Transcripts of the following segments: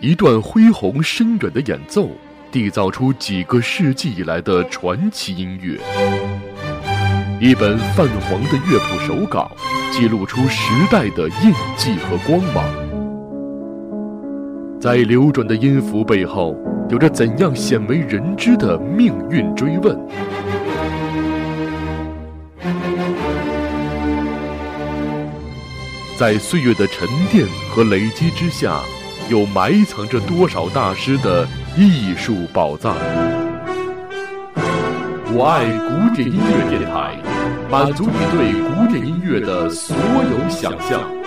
一段恢宏深远的演奏，缔造出几个世纪以来的传奇音乐；一本泛黄的乐谱手稿，记录出时代的印记和光芒。在流转的音符背后，有着怎样鲜为人知的命运追问？在岁月的沉淀和累积之下。有埋藏着多少大师的艺术宝藏？我爱古典音乐电台，满足你对古典音乐的所有想象。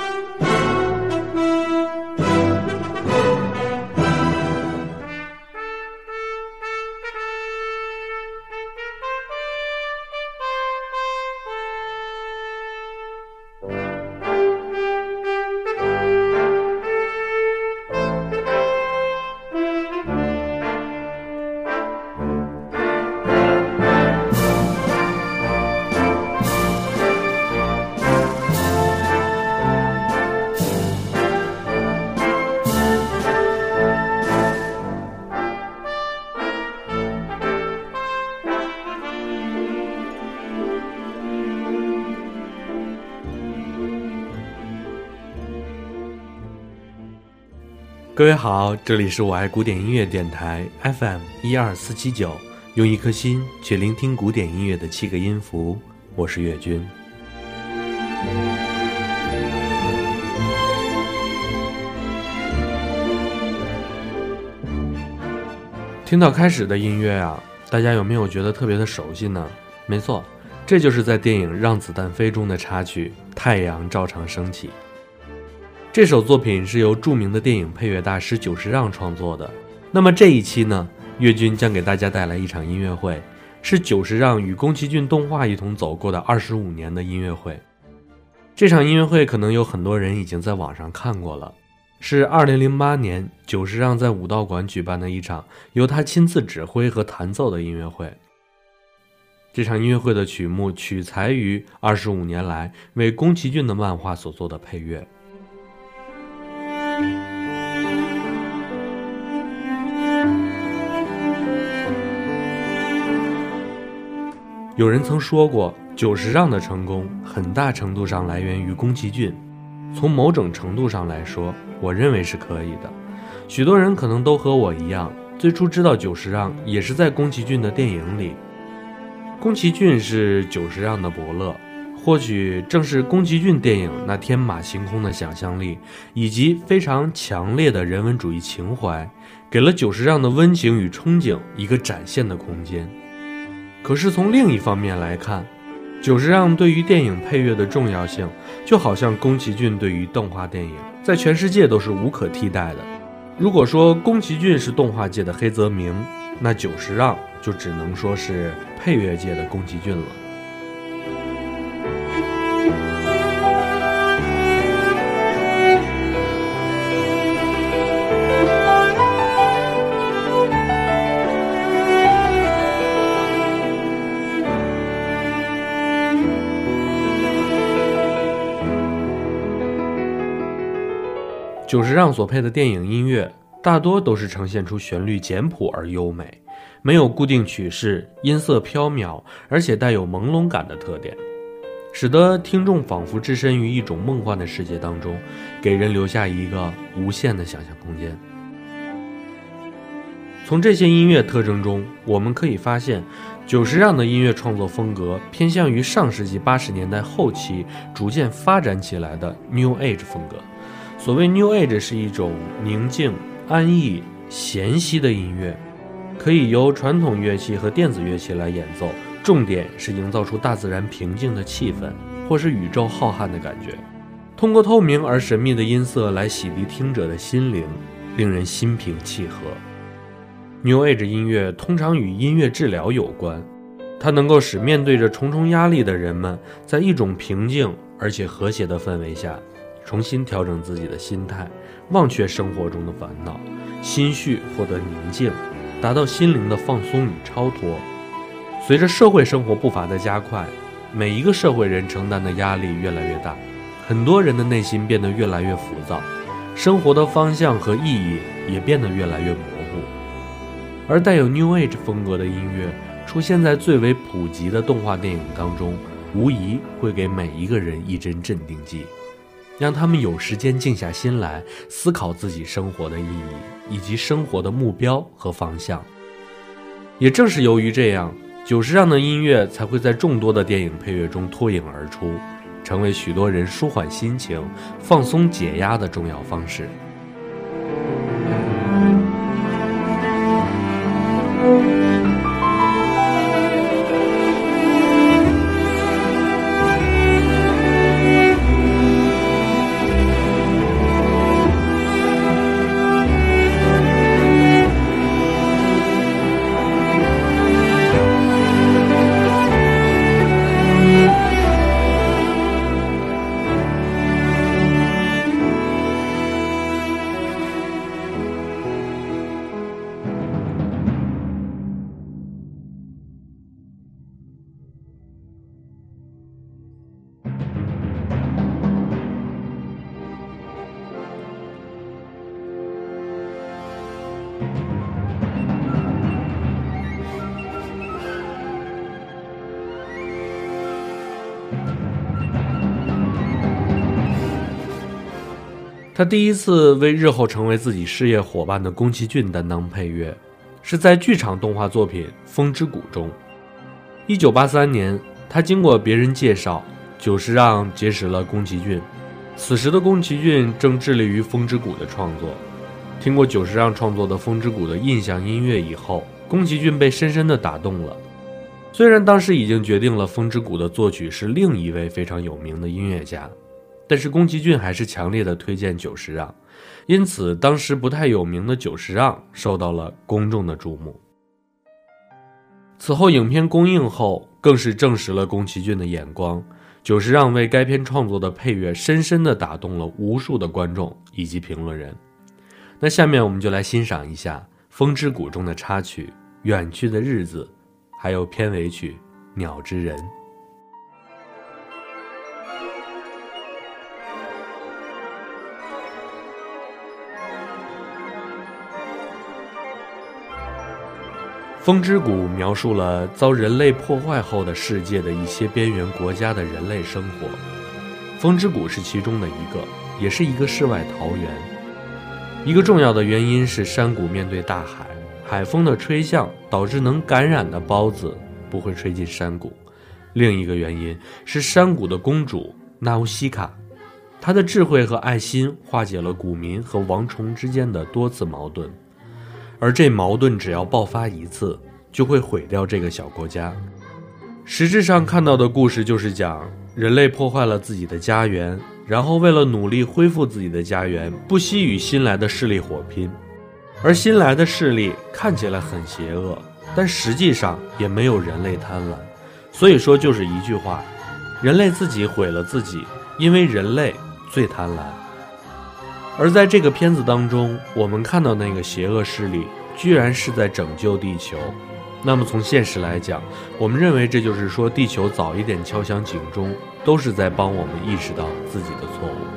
各位好，这里是我爱古典音乐电台 FM 一二四七九，用一颗心去聆听古典音乐的七个音符，我是岳军。听到开始的音乐啊，大家有没有觉得特别的熟悉呢？没错，这就是在电影《让子弹飞》中的插曲《太阳照常升起》。这首作品是由著名的电影配乐大师久石让创作的。那么这一期呢，岳军将给大家带来一场音乐会，是久石让与宫崎骏动画一同走过的二十五年的音乐会。这场音乐会可能有很多人已经在网上看过了，是二零零八年久石让在武道馆举办的一场由他亲自指挥和弹奏的音乐会。这场音乐会的曲目取材于二十五年来为宫崎骏的漫画所做的配乐。有人曾说过，久石让的成功很大程度上来源于宫崎骏。从某种程度上来说，我认为是可以的。许多人可能都和我一样，最初知道久石让也是在宫崎骏的电影里。宫崎骏是久石让的伯乐，或许正是宫崎骏电影那天马行空的想象力，以及非常强烈的人文主义情怀，给了久石让的温情与憧憬一个展现的空间。可是从另一方面来看，久石让对于电影配乐的重要性，就好像宫崎骏对于动画电影，在全世界都是无可替代的。如果说宫崎骏是动画界的黑泽明，那久石让就只能说是配乐界的宫崎骏了。久石让所配的电影音乐大多都是呈现出旋律简朴而优美，没有固定曲式，音色飘渺，而且带有朦胧感的特点，使得听众仿佛置身于一种梦幻的世界当中，给人留下一个无限的想象空间。从这些音乐特征中，我们可以发现，久石让的音乐创作风格偏向于上世纪八十年代后期逐渐发展起来的 New Age 风格。所谓 New Age 是一种宁静、安逸、闲息的音乐，可以由传统乐器和电子乐器来演奏，重点是营造出大自然平静的气氛，或是宇宙浩瀚的感觉。通过透明而神秘的音色来洗涤听者的心灵，令人心平气和。New Age 音乐通常与音乐治疗有关，它能够使面对着重重压力的人们，在一种平静而且和谐的氛围下。重新调整自己的心态，忘却生活中的烦恼，心绪获得宁静，达到心灵的放松与超脱。随着社会生活步伐的加快，每一个社会人承担的压力越来越大，很多人的内心变得越来越浮躁，生活的方向和意义也变得越来越模糊。而带有 New Age 风格的音乐出现在最为普及的动画电影当中，无疑会给每一个人一针镇定剂，让他们有时间静下心来思考自己生活的意义以及生活的目标和方向。也正是由于这样，久石让的音乐才会在众多的电影配乐中脱颖而出，成为许多人舒缓心情、放松解压的重要方式。他第一次为日后成为自己事业伙伴的宫崎骏担当配乐，是在剧场动画作品《风之谷》中。一九八三年，他经过别人介绍，久石让结识了宫崎骏。此时的宫崎骏正致力于《风之谷》的创作。听过久石让创作的《风之谷》的印象音乐以后，宫崎骏被深深地打动了。虽然当时已经决定了《风之谷》的作曲是另一位非常有名的音乐家。但是宫崎骏还是强烈的推荐久石让，因此当时不太有名的久石让受到了公众的注目。此后影片公映后，更是证实了宫崎骏的眼光。久石让为该片创作的配乐，深深的打动了无数的观众以及评论人。那下面我们就来欣赏一下《风之谷》中的插曲《远去的日子》，还有片尾曲《鸟之人》。《风之谷》描述了遭人类破坏后的世界的一些边缘国家的人类生活。风之谷是其中的一个，也是一个世外桃源。一个重要的原因是山谷面对大海，海风的吹向导致能感染的孢子不会吹进山谷。另一个原因是山谷的公主纳乌西卡，她的智慧和爱心化解了谷民和王虫之间的多次矛盾。而这矛盾只要爆发一次，就会毁掉这个小国家。实质上看到的故事就是讲人类破坏了自己的家园，然后为了努力恢复自己的家园，不惜与新来的势力火拼。而新来的势力看起来很邪恶，但实际上也没有人类贪婪。所以说就是一句话：人类自己毁了自己，因为人类最贪婪。而在这个片子当中，我们看到那个邪恶势力居然是在拯救地球。那么从现实来讲，我们认为这就是说，地球早一点敲响警钟，都是在帮我们意识到自己的错误。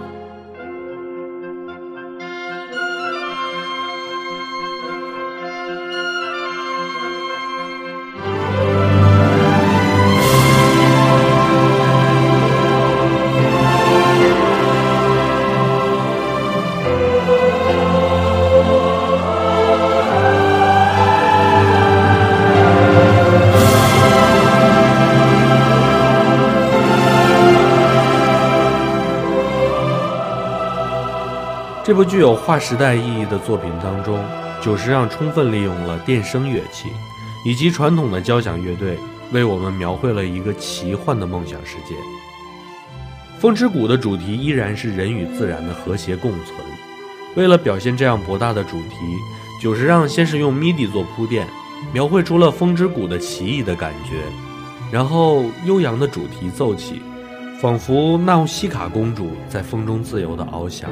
这部具有划时代意义的作品当中，久石让充分利用了电声乐器以及传统的交响乐队，为我们描绘了一个奇幻的梦想世界。《风之谷》的主题依然是人与自然的和谐共存。为了表现这样博大的主题，久石让先是用 MIDI 做铺垫，描绘出了风之谷的奇异的感觉，然后悠扬的主题奏起，仿佛纳乌西卡公主在风中自由地翱翔。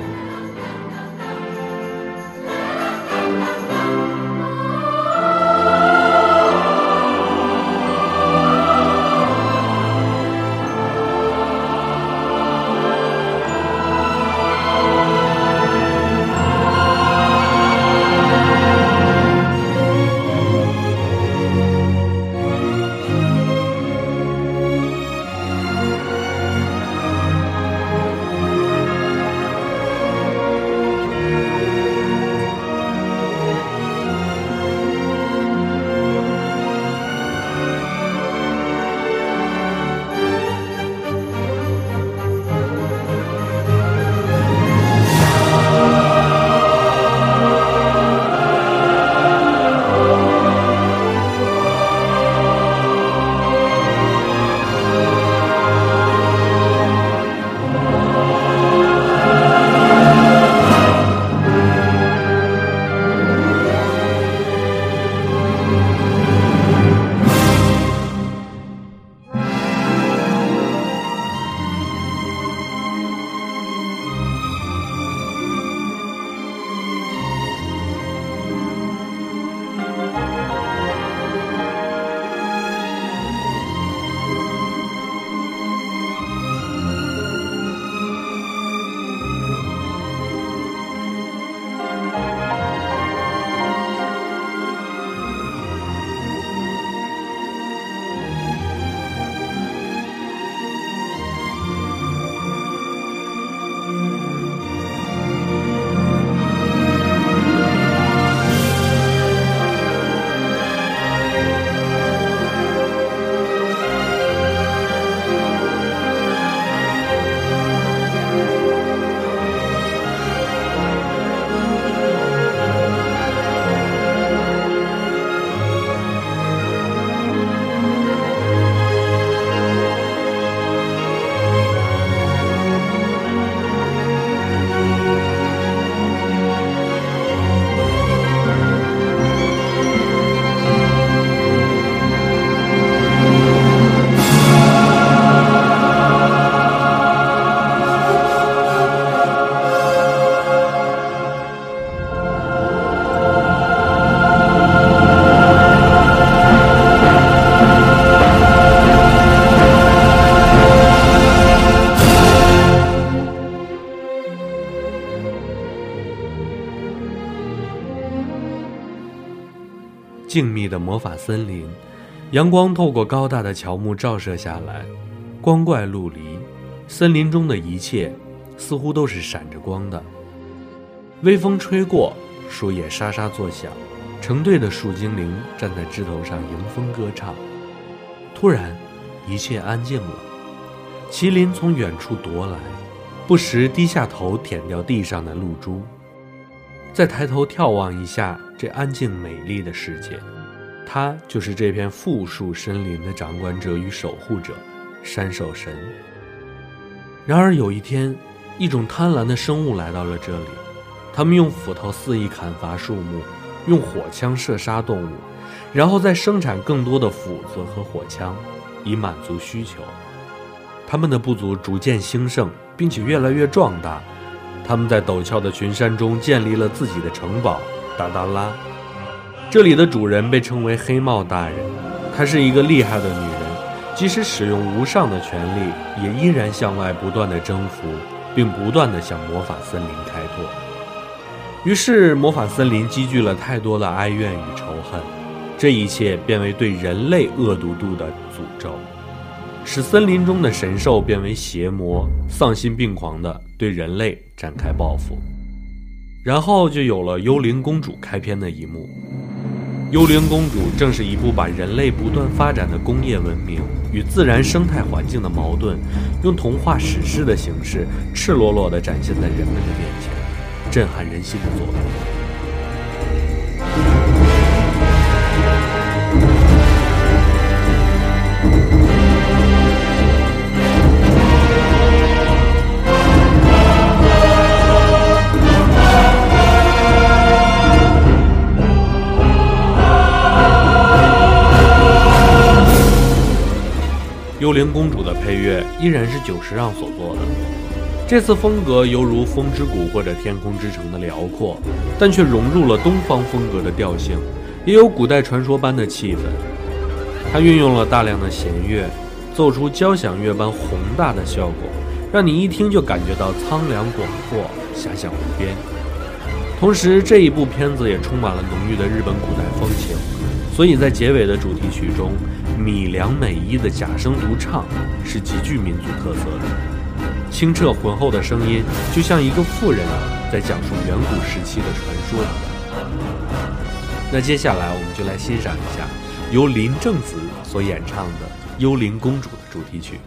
静谧的魔法森林，阳光透过高大的乔木照射下来，光怪陆离，森林中的一切似乎都是闪着光的。微风吹过，树叶沙沙作响，成对的树精灵站在枝头上迎风歌唱。突然，一切安静了。麒麟从远处踱来，不时低下头舔掉地上的露珠。再抬头眺望一下这安静美丽的世界，他就是这片富庶森林的掌管者与守护者——山兽神。然而有一天，一种贪婪的生物来到了这里，他们用斧头肆意砍伐树木，用火枪射杀动物，然后再生产更多的斧子和火枪，以满足需求。他们的部族逐渐兴盛，并且越来越壮大。他们在陡峭的群山中建立了自己的城堡达达拉，这里的主人被称为黑帽大人。她是一个厉害的女人，即使使用无上的权力，也依然向外不断的征服，并不断的向魔法森林开拓。于是，魔法森林积聚了太多的哀怨与仇恨，这一切变为对人类恶毒度的诅咒。使森林中的神兽变为邪魔，丧心病狂地对人类展开报复，然后就有了幽灵公主开篇的一幕。幽灵公主正是一部把人类不断发展的工业文明与自然生态环境的矛盾，用童话史诗的形式赤裸裸地展现在人们的面前，震撼人心的作品。幽灵公主的配乐依然是久石让所做的，这次风格犹如风之谷或者天空之城的辽阔，但却融入了东方风格的调性，也有古代传说般的气氛。它运用了大量的弦乐，奏出交响乐般宏大的效果，让你一听就感觉到苍凉广阔、遐想无边。同时，这一部片子也充满了浓郁的日本古代风情，所以在结尾的主题曲中。米良美依的假声独唱是极具民族特色的，清澈浑厚的声音就像一个妇人在讲述远古时期的传说一样。那接下来我们就来欣赏一下由林正子所演唱的《幽灵公主》的主题曲。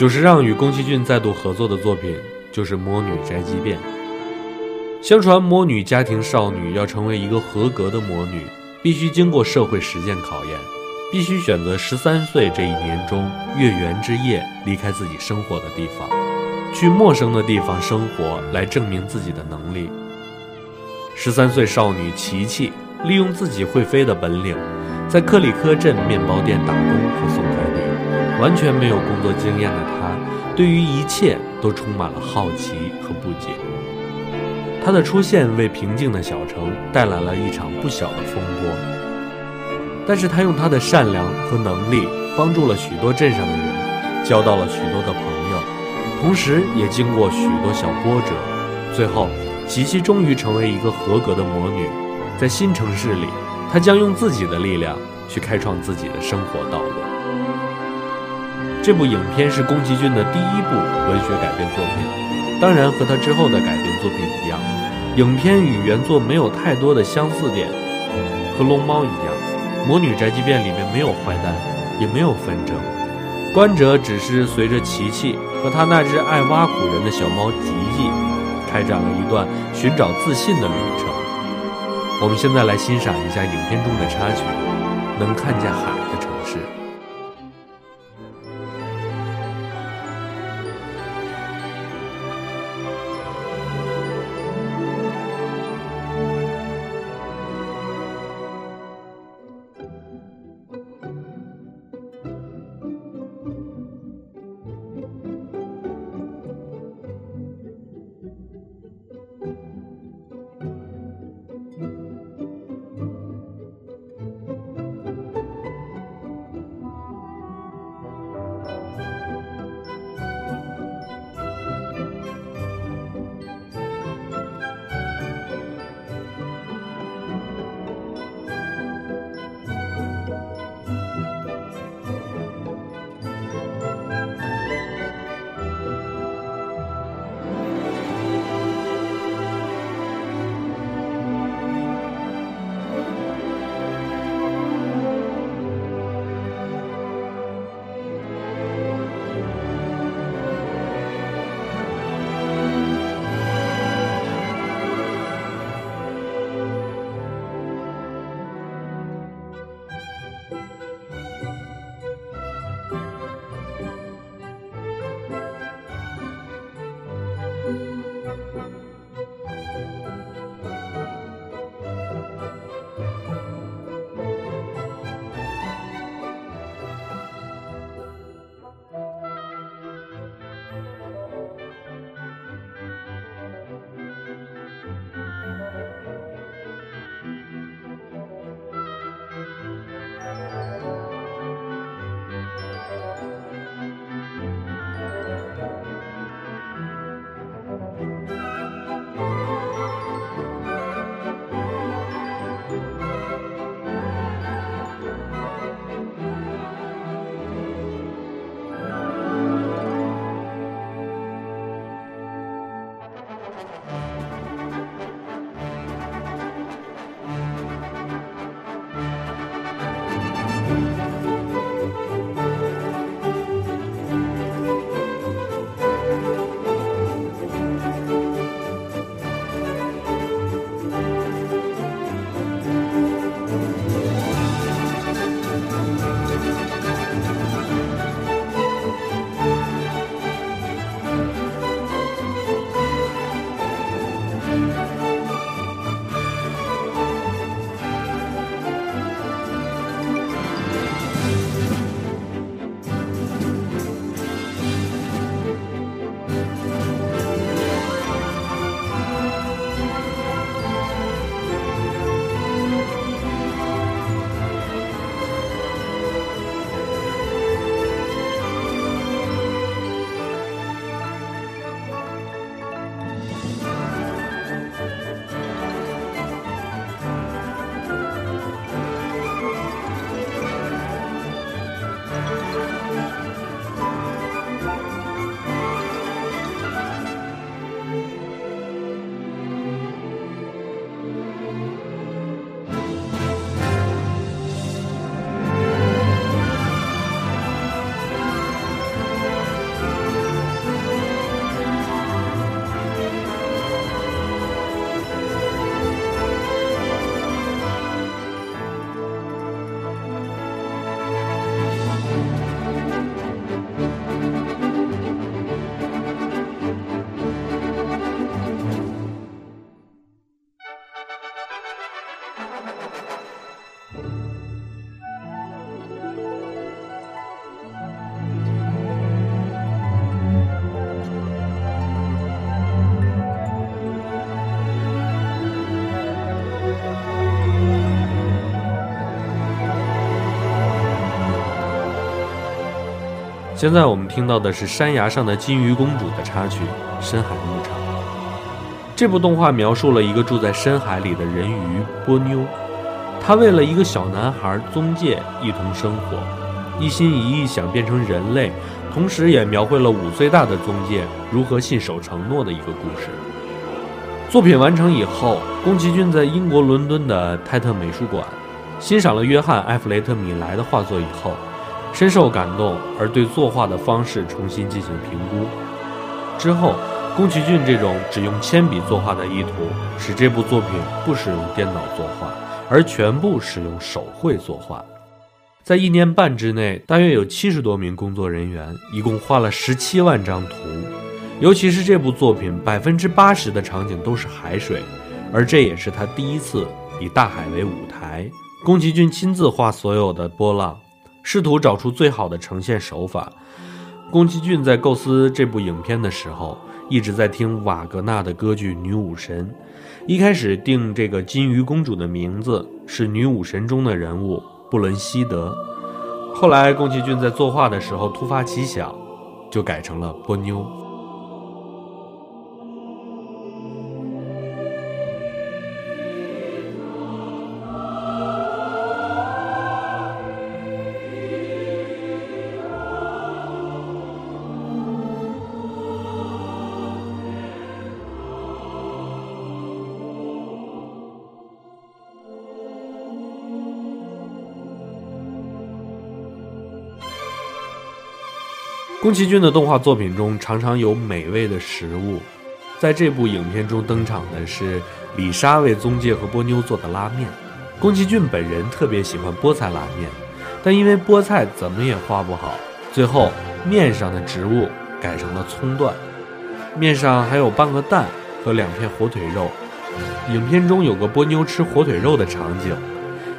久石让与宫崎骏再度合作的作品就是《魔女宅急便》。相传，魔女家庭少女要成为一个合格的魔女，必须经过社会实践考验，必须选择十三岁这一年中月圆之夜离开自己生活的地方，去陌生的地方生活，来证明自己的能力。十三岁少女琪琪利用自己会飞的本领，在克里科镇面包店打工和送快递。完全没有工作经验的她，对于一切都充满了好奇和不解。她的出现为平静的小城带来了一场不小的风波，但是她用她的善良和能力帮助了许多镇上的人，交到了许多的朋友，同时也经过许多小波折，最后。琪琪终于成为一个合格的魔女，在新城市里，她将用自己的力量去开创自己的生活道路。这部影片是宫崎骏的第一部文学改编作品，当然和他之后的改编作品一样，影片与原作没有太多的相似点。和龙猫一样，《魔女宅急便》里面没有坏蛋，也没有纷争，观者只是随着琪琪和他那只爱挖苦人的小猫吉吉。开展了一段寻找自信的旅程。我们现在来欣赏一下影片中的插曲，《能看见海现在我们听到的是山崖上的金鱼公主的插曲《深海牧场》。这部动画描述了一个住在深海里的人鱼波妞，她为了一个小男孩宗介一同生活，一心一意想变成人类，同时也描绘了五岁大的宗介如何信守承诺的一个故事。作品完成以后，宫崎骏在英国伦敦的泰特美术馆欣赏了约翰·埃弗雷特·米莱的画作以后。深受感动，而对作画的方式重新进行评估。之后，宫崎骏这种只用铅笔作画的意图，使这部作品不使用电脑作画，而全部使用手绘作画。在一年半之内，大约有七十多名工作人员，一共画了十七万张图。尤其是这部作品，百分之八十的场景都是海水，而这也是他第一次以大海为舞台。宫崎骏亲自画所有的波浪。试图找出最好的呈现手法。宫崎骏在构思这部影片的时候，一直在听瓦格纳的歌剧《女武神》。一开始定这个金鱼公主的名字是女武神中的人物布伦希德，后来宫崎骏在作画的时候突发奇想，就改成了波妞。宫崎骏的动画作品中常常有美味的食物，在这部影片中登场的是李莎为宗介和波妞做的拉面。宫崎骏本人特别喜欢菠菜拉面，但因为菠菜怎么也画不好，最后面上的植物改成了葱段，面上还有半个蛋和两片火腿肉。影片中有个波妞吃火腿肉的场景。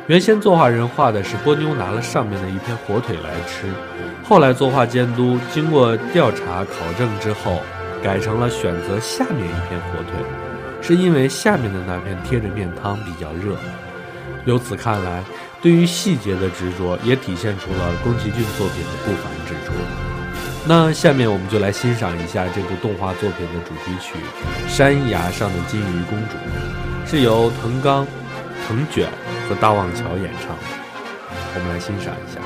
原先作画人画的是波妞拿了上面的一片火腿来吃，后来作画监督经过调查考证之后，改成了选择下面一片火腿，是因为下面的那片贴着面汤比较热。由此看来，对于细节的执着也体现出了宫崎骏作品的不凡之处。那下面我们就来欣赏一下这部动画作品的主题曲《山崖上的金鱼公主》，是由藤冈、藤卷。和大望桥演唱，我们来欣赏一下。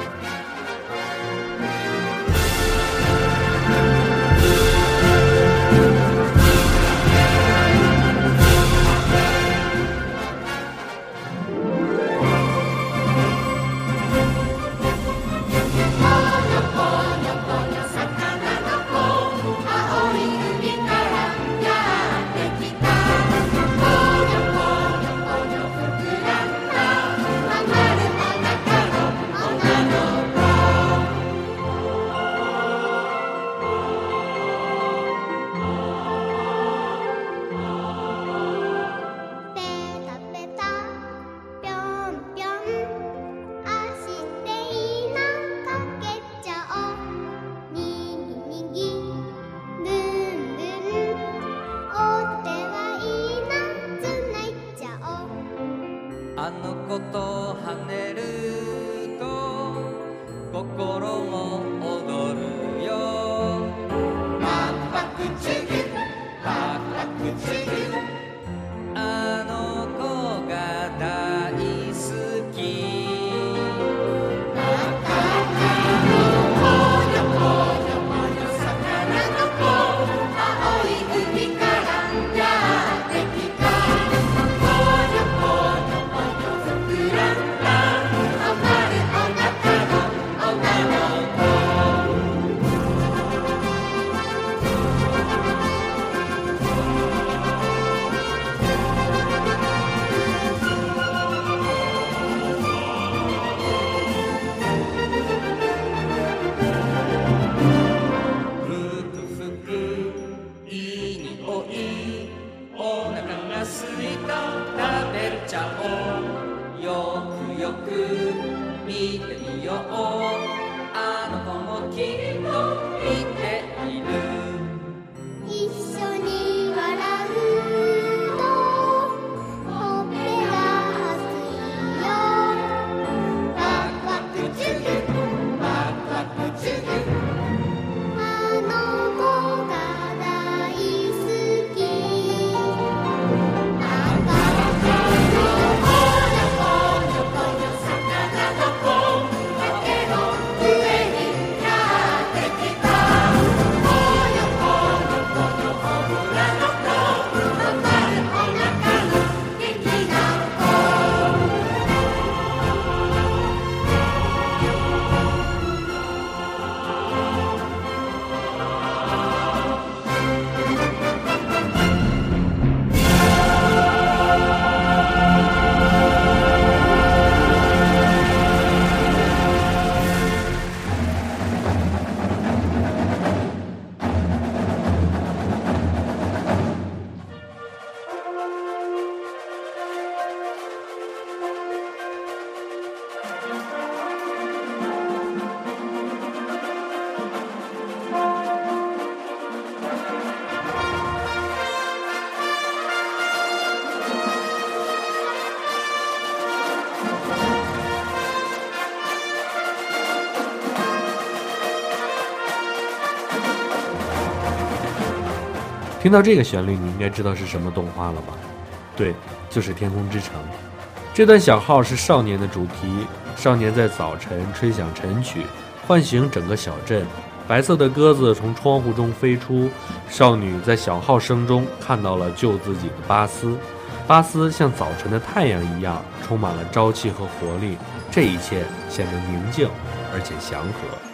听到这个旋律，你应该知道是什么动画了吧？对，就是《天空之城》。这段小号是少年的主题，少年在早晨吹响晨曲，唤醒整个小镇。白色的鸽子从窗户中飞出，少女在小号声中看到了救自己的巴斯。巴斯像早晨的太阳一样，充满了朝气和活力。这一切显得宁静而且祥和。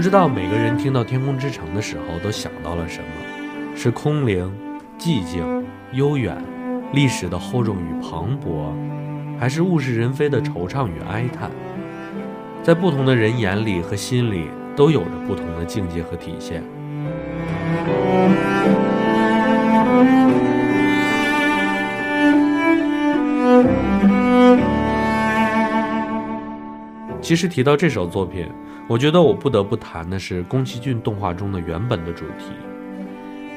不知道每个人听到《天空之城》的时候都想到了什么？是空灵、寂静、悠远，历史的厚重与磅礴，还是物是人非的惆怅与哀叹？在不同的人眼里和心里，都有着不同的境界和体现。其实提到这首作品，我觉得我不得不谈的是宫崎骏动画中的原本的主题。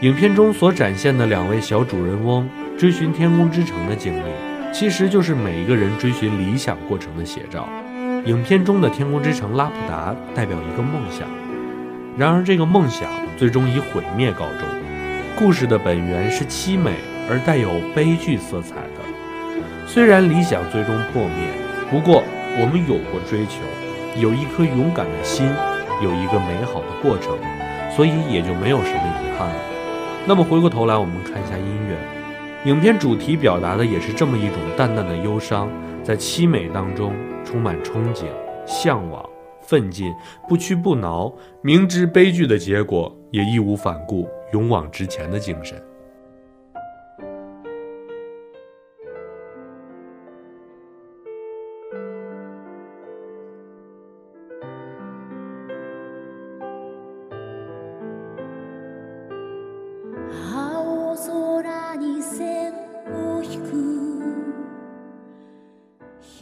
影片中所展现的两位小主人翁追寻天空之城的经历，其实就是每一个人追寻理想过程的写照。影片中的天空之城拉普达代表一个梦想，然而这个梦想最终以毁灭告终。故事的本源是凄美而带有悲剧色彩的，虽然理想最终破灭，不过。我们有过追求，有一颗勇敢的心，有一个美好的过程，所以也就没有什么遗憾了。那么回过头来，我们看一下音乐，影片主题表达的也是这么一种淡淡的忧伤，在凄美当中充满憧憬、向往、奋进，不屈不挠，明知悲剧的结果也义无反顾、勇往直前的精神。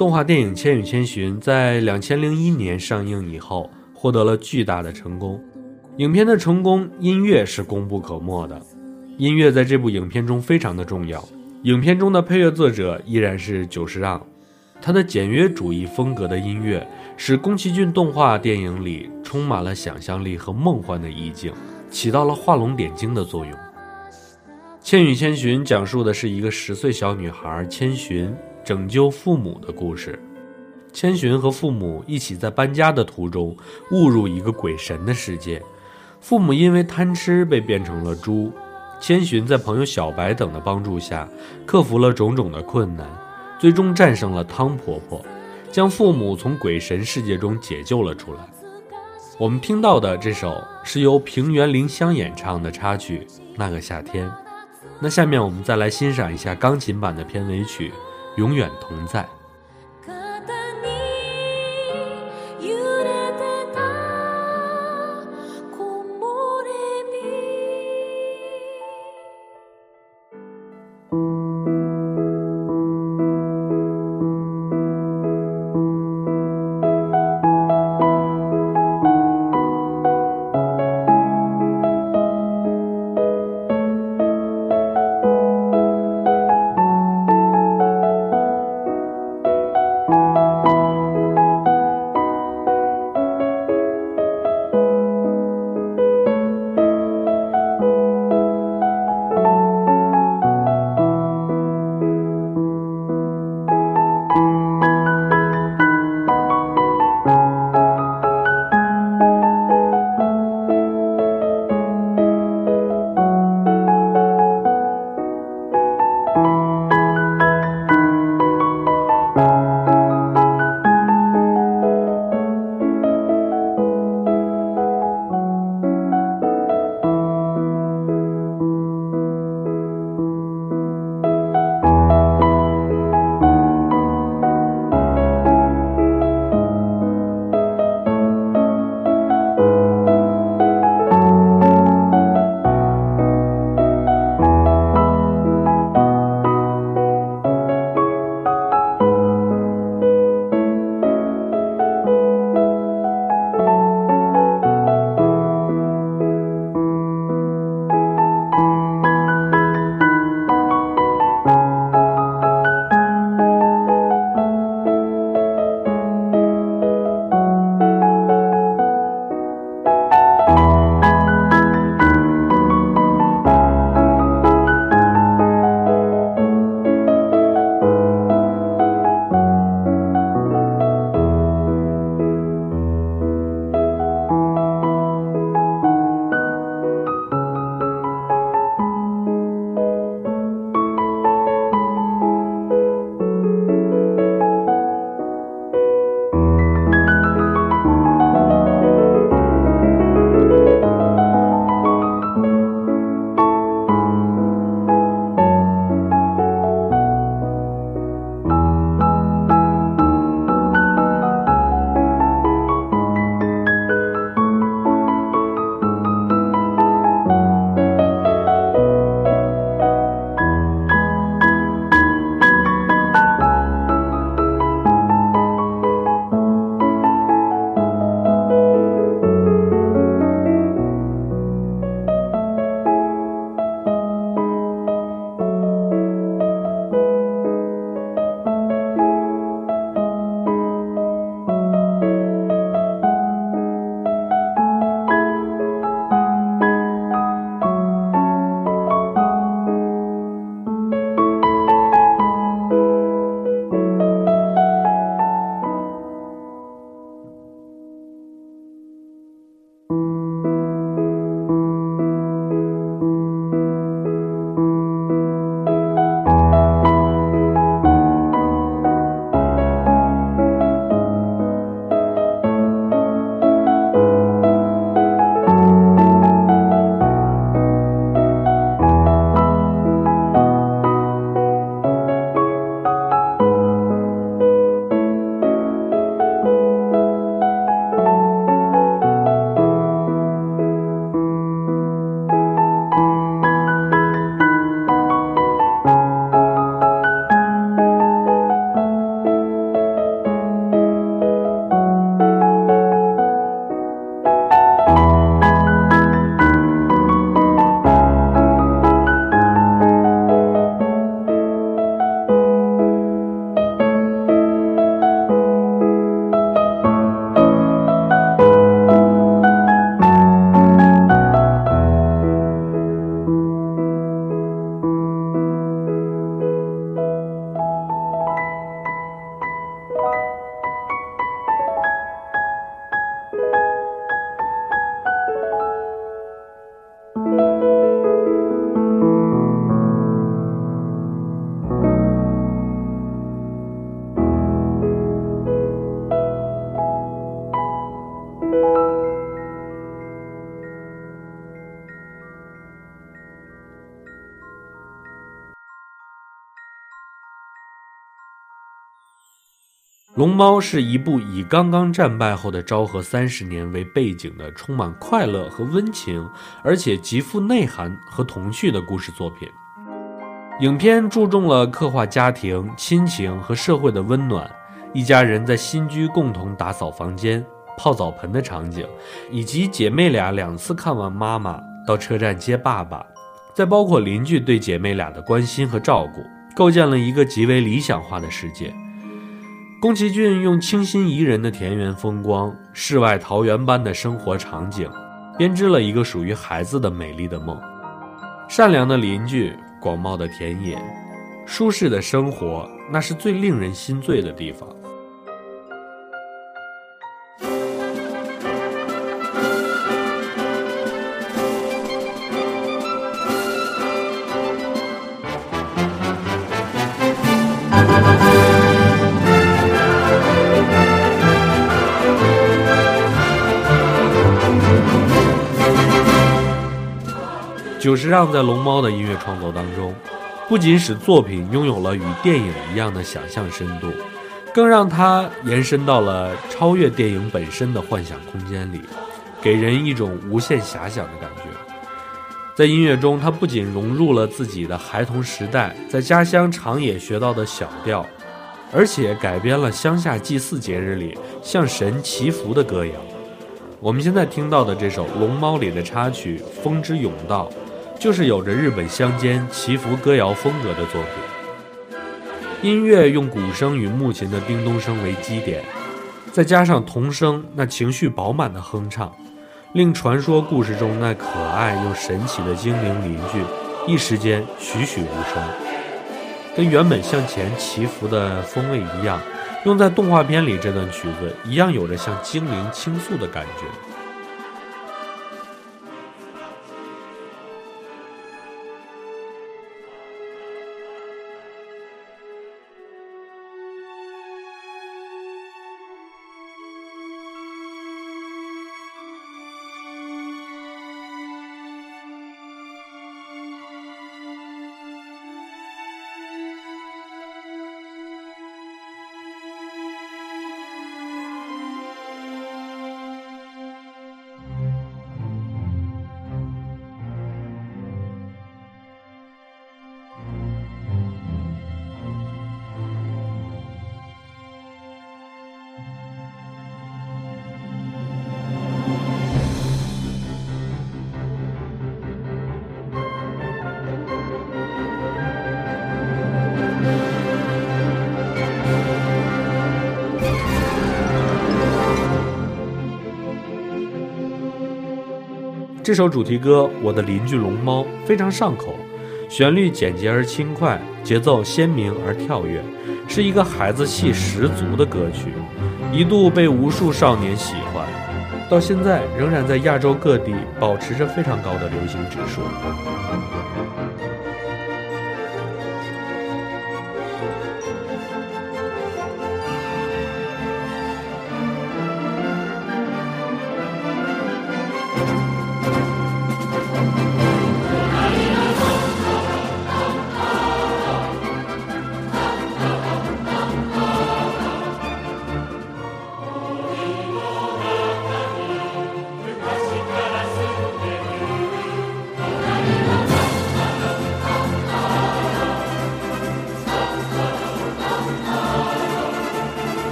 动画电影《千与千寻》在两千零一年上映以后，获得了巨大的成功。影片的成功，音乐是功不可没的。音乐在这部影片中非常的重要。影片中的配乐作者依然是久石让，他的简约主义风格的音乐，使宫崎骏动画电影里充满了想象力和梦幻的意境，起到了画龙点睛的作用。《千与千寻》讲述的是一个十岁小女孩千寻。拯救父母的故事。千寻和父母一起在搬家的途中误入一个鬼神的世界，父母因为贪吃被变成了猪。千寻在朋友小白等的帮助下，克服了种种的困难，最终战胜了汤婆婆，将父母从鬼神世界中解救了出来。我们听到的这首是由平原绫香演唱的插曲《那个夏天》。那下面我们再来欣赏一下钢琴版的片尾曲。永远同在。猫》是一部以刚刚战败后的昭和三十年为背景的充满快乐和温情，而且极富内涵和童趣的故事作品。影片注重了刻画家庭、亲情和社会的温暖，一家人在新居共同打扫房间、泡澡盆的场景，以及姐妹俩两次看望妈妈到车站接爸爸，再包括邻居对姐妹俩的关心和照顾，构建了一个极为理想化的世界。宫崎骏用清新宜人的田园风光、世外桃源般的生活场景，编织了一个属于孩子的美丽的梦。善良的邻居，广袤的田野，舒适的生活，那是最令人心醉的地方。久石让在龙猫的音乐创作当中，不仅使作品拥有了与电影一样的想象深度，更让它延伸到了超越电影本身的幻想空间里，给人一种无限遐想的感觉。在音乐中，他不仅融入了自己的孩童时代在家乡长野学到的小调，而且改编了乡下祭祀节日里向神祈福的歌谣。我们现在听到的这首《龙猫》里的插曲《风之甬道》。就是有着日本乡间祈福歌谣风格的作品，音乐用鼓声与木琴的叮咚声为基点，再加上童声那情绪饱满的哼唱，令传说故事中那可爱又神奇的精灵邻居一时间栩栩如生，跟原本向前祈福的风味一样，用在动画片里这段曲子一样有着向精灵倾诉的感觉。这首主题歌《我的邻居龙猫》非常上口，旋律简洁而轻快，节奏鲜明而跳跃，是一个孩子气十足的歌曲，一度被无数少年喜欢，到现在仍然在亚洲各地保持着非常高的流行指数。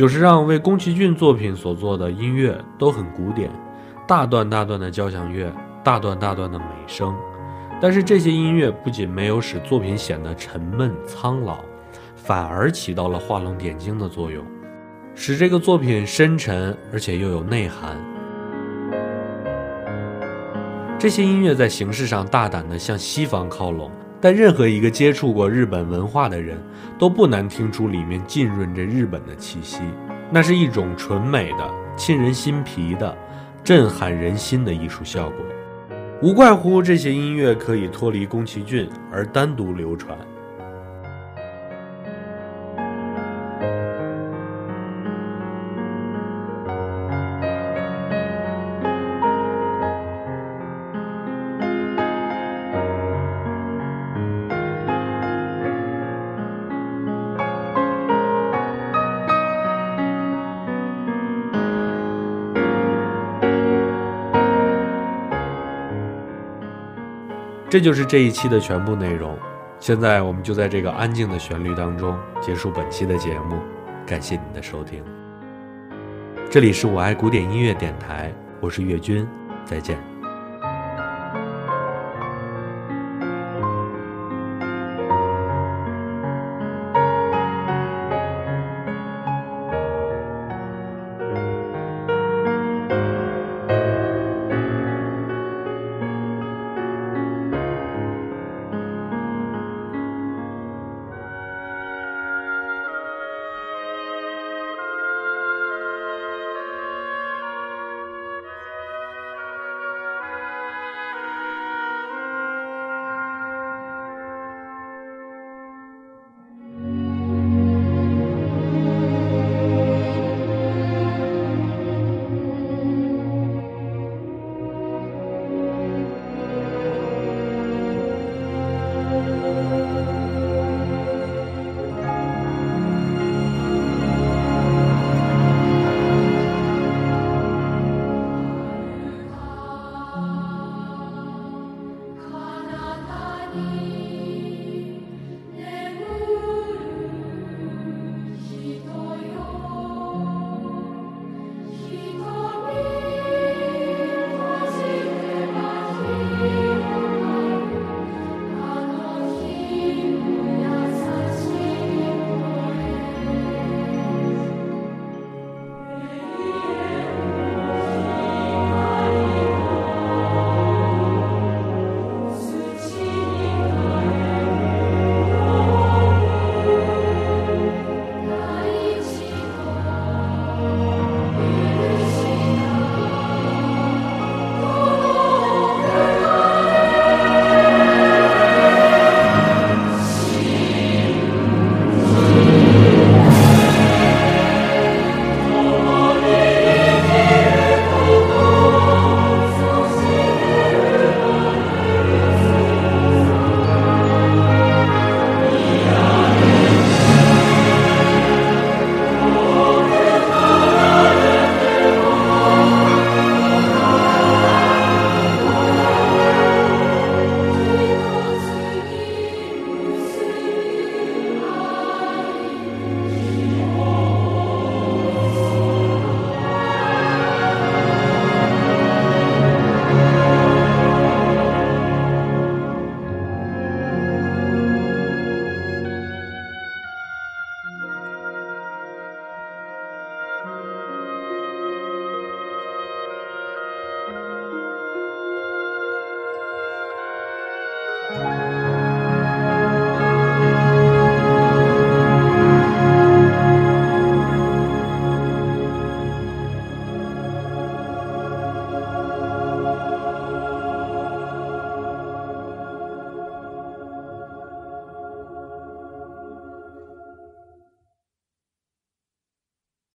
久石让为宫崎骏作品所做的音乐都很古典，大段大段的交响乐，大段大段的美声。但是这些音乐不仅没有使作品显得沉闷苍老，反而起到了画龙点睛的作用，使这个作品深沉而且又有内涵。这些音乐在形式上大胆地向西方靠拢，但任何一个接触过日本文化的人都不难听出里面浸润着日本的气息。那是一种纯美的、沁人心脾的、震撼人心的艺术效果。无怪乎这些音乐可以脱离宫崎骏而单独流传。这就是这一期的全部内容。现在我们就在这个安静的旋律当中结束本期的节目，感谢你的收听。这里是我爱古典音乐电台，我是岳军，再见。